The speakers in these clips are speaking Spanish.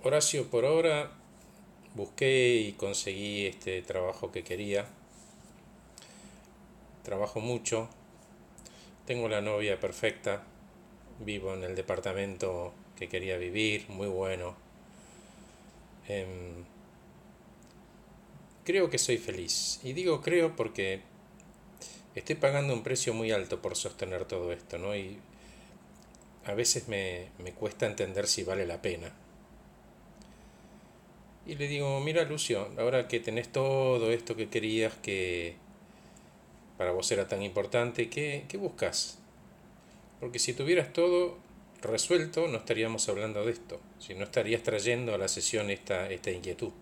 Horacio, por ahora busqué y conseguí este trabajo que quería. Trabajo mucho. Tengo la novia perfecta. Vivo en el departamento que quería vivir, muy bueno. Em, creo que soy feliz. Y digo creo porque estoy pagando un precio muy alto por sostener todo esto, ¿no? Y a veces me, me cuesta entender si vale la pena. Y le digo, mira Lucio, ahora que tenés todo esto que querías que para vos era tan importante, ¿qué, qué buscas? Porque si tuvieras todo resuelto, no estaríamos hablando de esto, si no estarías trayendo a la sesión esta, esta inquietud.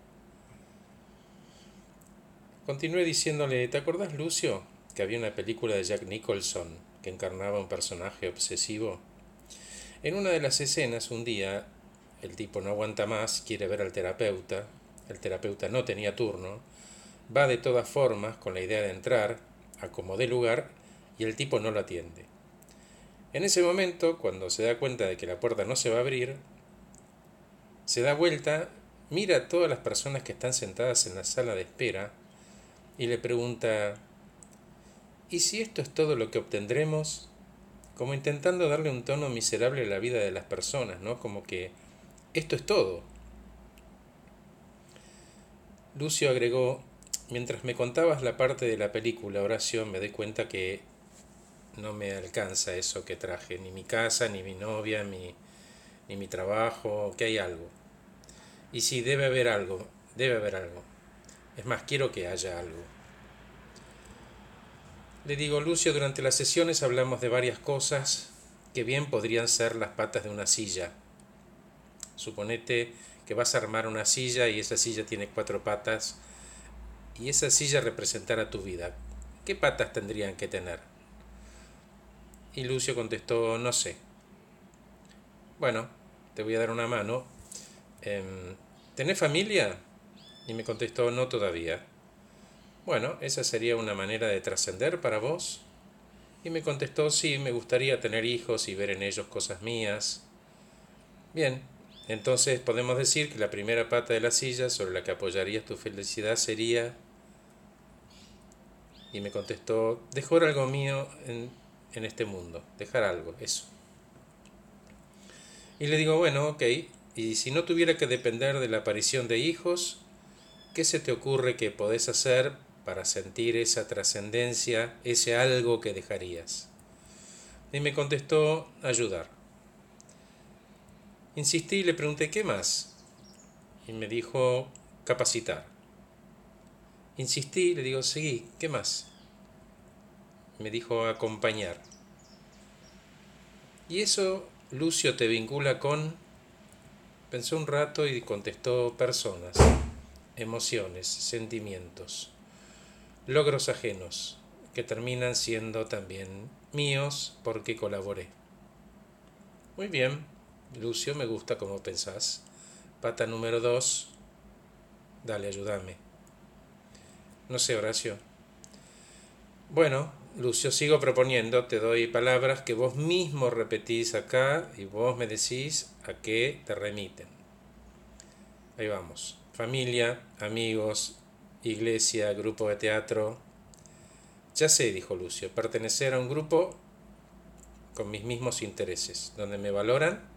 Continué diciéndole, ¿te acordás Lucio? Que había una película de Jack Nicholson que encarnaba un personaje obsesivo. En una de las escenas, un día, el tipo no aguanta más, quiere ver al terapeuta, el terapeuta no tenía turno, va de todas formas con la idea de entrar, acomode lugar y el tipo no lo atiende. En ese momento, cuando se da cuenta de que la puerta no se va a abrir, se da vuelta, mira a todas las personas que están sentadas en la sala de espera y le pregunta, ¿y si esto es todo lo que obtendremos? Como intentando darle un tono miserable a la vida de las personas, ¿no? Como que esto es todo. Lucio agregó, mientras me contabas la parte de la película, Horacio, me doy cuenta que no me alcanza eso que traje, ni mi casa, ni mi novia, ni, ni mi trabajo, que hay algo. Y sí, debe haber algo, debe haber algo. Es más, quiero que haya algo. Le digo, Lucio, durante las sesiones hablamos de varias cosas que bien podrían ser las patas de una silla, Suponete que vas a armar una silla y esa silla tiene cuatro patas y esa silla representará tu vida. ¿Qué patas tendrían que tener? Y Lucio contestó, no sé. Bueno, te voy a dar una mano. Em, ¿Tenés familia? Y me contestó, no todavía. Bueno, esa sería una manera de trascender para vos. Y me contestó, sí, me gustaría tener hijos y ver en ellos cosas mías. Bien, entonces podemos decir que la primera pata de la silla sobre la que apoyarías tu felicidad sería... Y me contestó, dejar algo mío en, en este mundo, dejar algo, eso. Y le digo, bueno, ok, y si no tuviera que depender de la aparición de hijos, ¿qué se te ocurre que podés hacer para sentir esa trascendencia, ese algo que dejarías? Y me contestó, ayudar. Insistí y le pregunté, ¿qué más? Y me dijo, capacitar. Insistí, le digo, seguí, ¿qué más? Me dijo, acompañar. ¿Y eso, Lucio, te vincula con...? Pensó un rato y contestó personas, emociones, sentimientos, logros ajenos, que terminan siendo también míos porque colaboré. Muy bien, Lucio, me gusta como pensás. Pata número dos. Dale, ayúdame. No sé, Horacio. Bueno, Lucio, sigo proponiendo, te doy palabras que vos mismo repetís acá y vos me decís a qué te remiten. Ahí vamos. Familia, amigos, iglesia, grupo de teatro. Ya sé, dijo Lucio, pertenecer a un grupo con mis mismos intereses, donde me valoran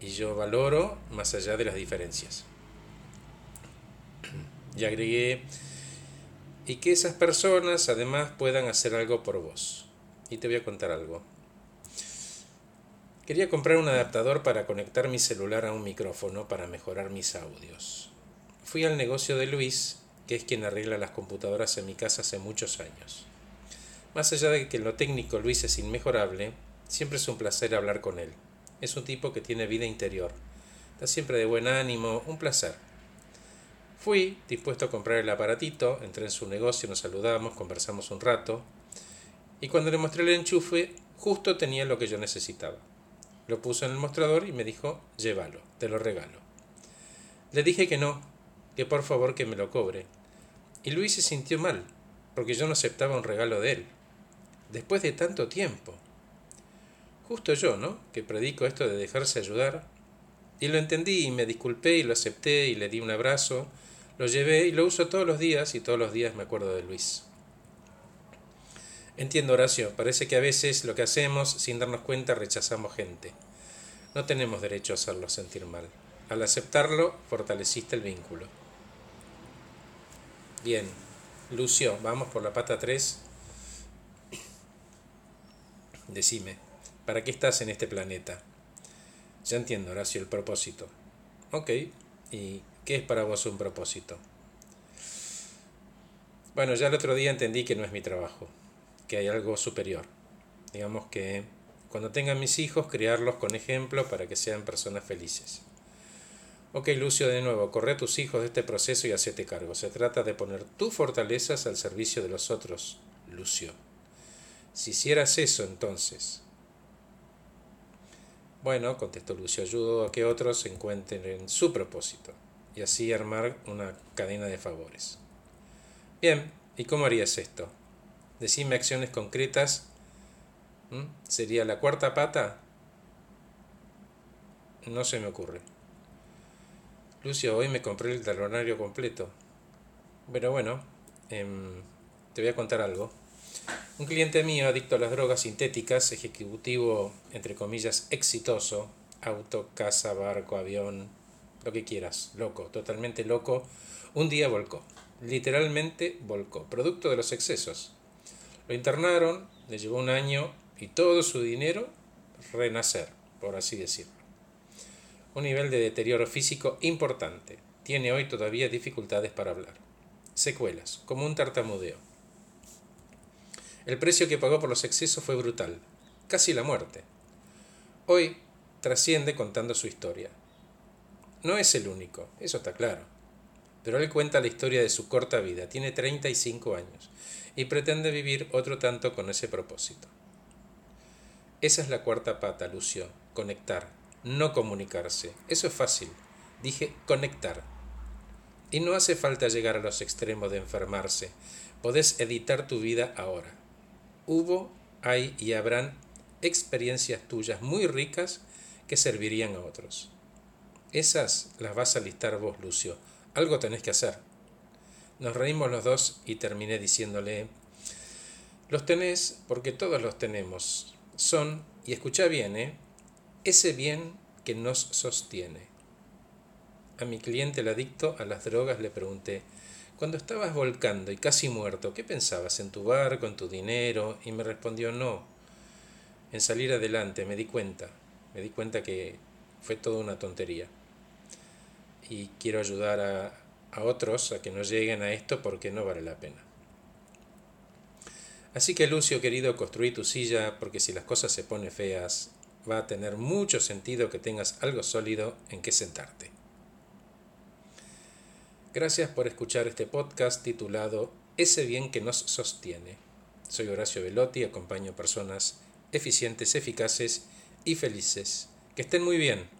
y yo valoro más allá de las diferencias. Y agregué, y que esas personas además puedan hacer algo por vos. Y te voy a contar algo. Quería comprar un adaptador para conectar mi celular a un micrófono para mejorar mis audios. Fui al negocio de Luis, que es quien arregla las computadoras en mi casa hace muchos años. Más allá de que en lo técnico Luis es inmejorable, siempre es un placer hablar con él. Es un tipo que tiene vida interior. Está siempre de buen ánimo, un placer. Fui dispuesto a comprar el aparatito, entré en su negocio, nos saludamos, conversamos un rato, y cuando le mostré el enchufe, justo tenía lo que yo necesitaba. Lo puso en el mostrador y me dijo, llévalo, te lo regalo. Le dije que no, que por favor que me lo cobre. Y Luis se sintió mal, porque yo no aceptaba un regalo de él. Después de tanto tiempo. Justo yo, ¿no? Que predico esto de dejarse ayudar. Y lo entendí y me disculpé y lo acepté y le di un abrazo, lo llevé y lo uso todos los días y todos los días me acuerdo de Luis. Entiendo, Horacio, parece que a veces lo que hacemos sin darnos cuenta rechazamos gente. No tenemos derecho a hacerlo sentir mal. Al aceptarlo, fortaleciste el vínculo. Bien, Lucio, vamos por la pata 3. Decime, ¿para qué estás en este planeta? Ya entiendo, Horacio, el propósito. Ok, ¿y qué es para vos un propósito? Bueno, ya el otro día entendí que no es mi trabajo, que hay algo superior. Digamos que cuando tengan mis hijos, criarlos con ejemplo para que sean personas felices. Ok, Lucio, de nuevo, corre a tus hijos de este proceso y hacete cargo. Se trata de poner tus fortalezas al servicio de los otros, Lucio. Si hicieras eso, entonces. Bueno, contestó Lucio, ayudo a que otros se encuentren en su propósito y así armar una cadena de favores. Bien, ¿y cómo harías esto? Decime acciones concretas. ¿Mm? ¿Sería la cuarta pata? No se me ocurre. Lucio, hoy me compré el talonario completo. Pero bueno, em, te voy a contar algo. Un cliente mío, adicto a las drogas sintéticas, ejecutivo, entre comillas, exitoso, auto, casa, barco, avión, lo que quieras, loco, totalmente loco, un día volcó. Literalmente volcó, producto de los excesos. Lo internaron, le llevó un año y todo su dinero renacer, por así decirlo un nivel de deterioro físico importante. Tiene hoy todavía dificultades para hablar. Secuelas, como un tartamudeo. El precio que pagó por los excesos fue brutal, casi la muerte. Hoy trasciende contando su historia. No es el único, eso está claro. Pero él cuenta la historia de su corta vida, tiene 35 años, y pretende vivir otro tanto con ese propósito. Esa es la cuarta pata, Lucio, conectar, no comunicarse. Eso es fácil. Dije conectar. Y no hace falta llegar a los extremos de enfermarse. Podés editar tu vida ahora. Hubo, hay y habrán experiencias tuyas muy ricas que servirían a otros. Esas las vas a listar vos, Lucio. Algo tenés que hacer. Nos reímos los dos y terminé diciéndole, los tenés porque todos los tenemos. Son, y escucha bien, ¿eh? ese bien que nos sostiene. A mi cliente, el adicto a las drogas, le pregunté, cuando estabas volcando y casi muerto, ¿qué pensabas? ¿En tu barco, en tu dinero? Y me respondió, no, en salir adelante, me di cuenta, me di cuenta que fue toda una tontería. Y quiero ayudar a, a otros a que no lleguen a esto porque no vale la pena. Así que Lucio, querido, construí tu silla porque si las cosas se ponen feas, va a tener mucho sentido que tengas algo sólido en que sentarte. Gracias por escuchar este podcast titulado Ese bien que nos sostiene. Soy Horacio Velotti, acompaño personas eficientes, eficaces y felices. Que estén muy bien.